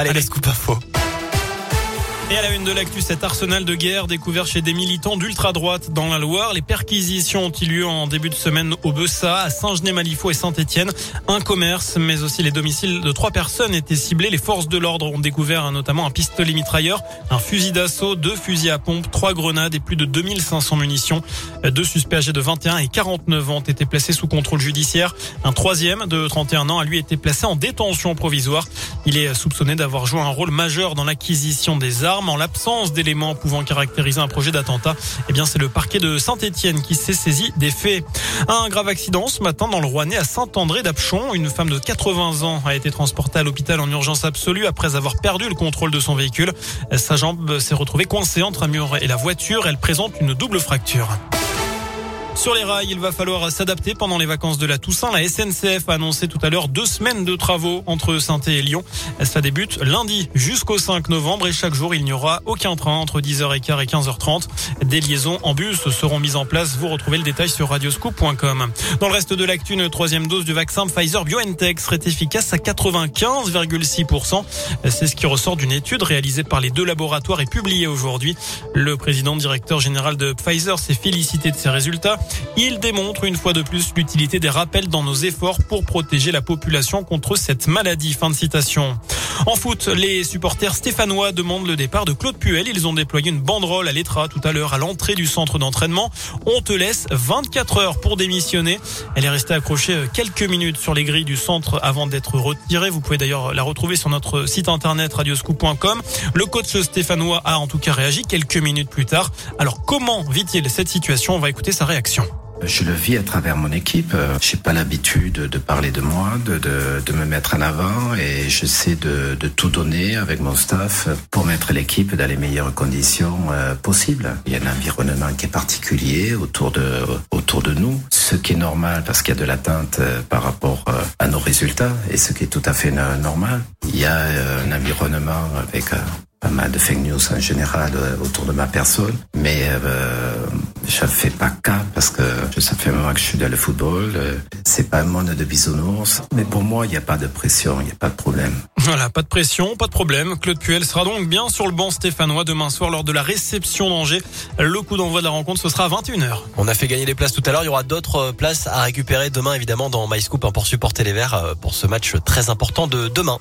Allez, Allez. la scoop info. Et à la une de l'actu, cet arsenal de guerre découvert chez des militants d'ultra-droite dans la Loire. Les perquisitions ont eu lieu en début de semaine au Bessa, à Saint-Genès-Malifaux et Saint-Étienne. Un commerce, mais aussi les domiciles de trois personnes étaient ciblés. Les forces de l'ordre ont découvert notamment un pistolet mitrailleur, un fusil d'assaut, deux fusils à pompe, trois grenades et plus de 2500 munitions. Deux suspects âgés de 21 et 49 ans ont été placés sous contrôle judiciaire. Un troisième de 31 ans a lui été placé en détention provisoire. Il est soupçonné d'avoir joué un rôle majeur dans l'acquisition des armes en l'absence d'éléments pouvant caractériser un projet d'attentat. Eh bien, c'est le parquet de Saint-Étienne qui s'est saisi des faits. Un grave accident ce matin dans le Rouennais à Saint-André d'Apchon. Une femme de 80 ans a été transportée à l'hôpital en urgence absolue après avoir perdu le contrôle de son véhicule. Sa jambe s'est retrouvée coincée entre un mur et la voiture. Elle présente une double fracture. Sur les rails, il va falloir s'adapter pendant les vacances de la Toussaint. La SNCF a annoncé tout à l'heure deux semaines de travaux entre saint et Lyon. Ça débute lundi jusqu'au 5 novembre et chaque jour, il n'y aura aucun train entre 10h15 et 15h30. Des liaisons en bus seront mises en place. Vous retrouvez le détail sur radioscoop.com. Dans le reste de l'actu, une troisième dose du vaccin Pfizer BioNTech serait efficace à 95,6%. C'est ce qui ressort d'une étude réalisée par les deux laboratoires et publiée aujourd'hui. Le président directeur général de Pfizer s'est félicité de ces résultats. Il démontre une fois de plus l'utilité des rappels dans nos efforts pour protéger la population contre cette maladie. Fin de citation. En foot, les supporters stéphanois demandent le départ de Claude Puel. Ils ont déployé une banderole à l'Etra tout à l'heure à l'entrée du centre d'entraînement. On te laisse 24 heures pour démissionner. Elle est restée accrochée quelques minutes sur les grilles du centre avant d'être retirée. Vous pouvez d'ailleurs la retrouver sur notre site internet radioscoop.com. Le coach stéphanois a en tout cas réagi quelques minutes plus tard. Alors comment vit-il cette situation? On va écouter sa réaction. Je le vis à travers mon équipe. J'ai pas l'habitude de parler de moi, de, me mettre en avant et j'essaie de, de tout donner avec mon staff pour mettre l'équipe dans les meilleures conditions euh, possibles. Il y a un environnement qui est particulier autour de, autour de nous, ce qui est normal parce qu'il y a de l'attente euh, par rapport euh, à nos résultats et ce qui est tout à fait normal. Il y a un environnement avec pas mal de fake news en général autour de ma personne, mais euh, je fais pas cas parce que ça fait un moment que je suis dans le football. C'est pas un monde de bisounours, mais pour moi, il n'y a pas de pression, il n'y a pas de problème. Voilà, pas de pression, pas de problème. Claude Puel sera donc bien sur le banc stéphanois demain soir lors de la réception d'Angers. Le coup d'envoi de la rencontre, ce sera à 21h. On a fait gagner les places tout à l'heure. Il y aura d'autres places à récupérer demain, évidemment, dans MyScoop pour supporter les Verts pour ce match très important de demain.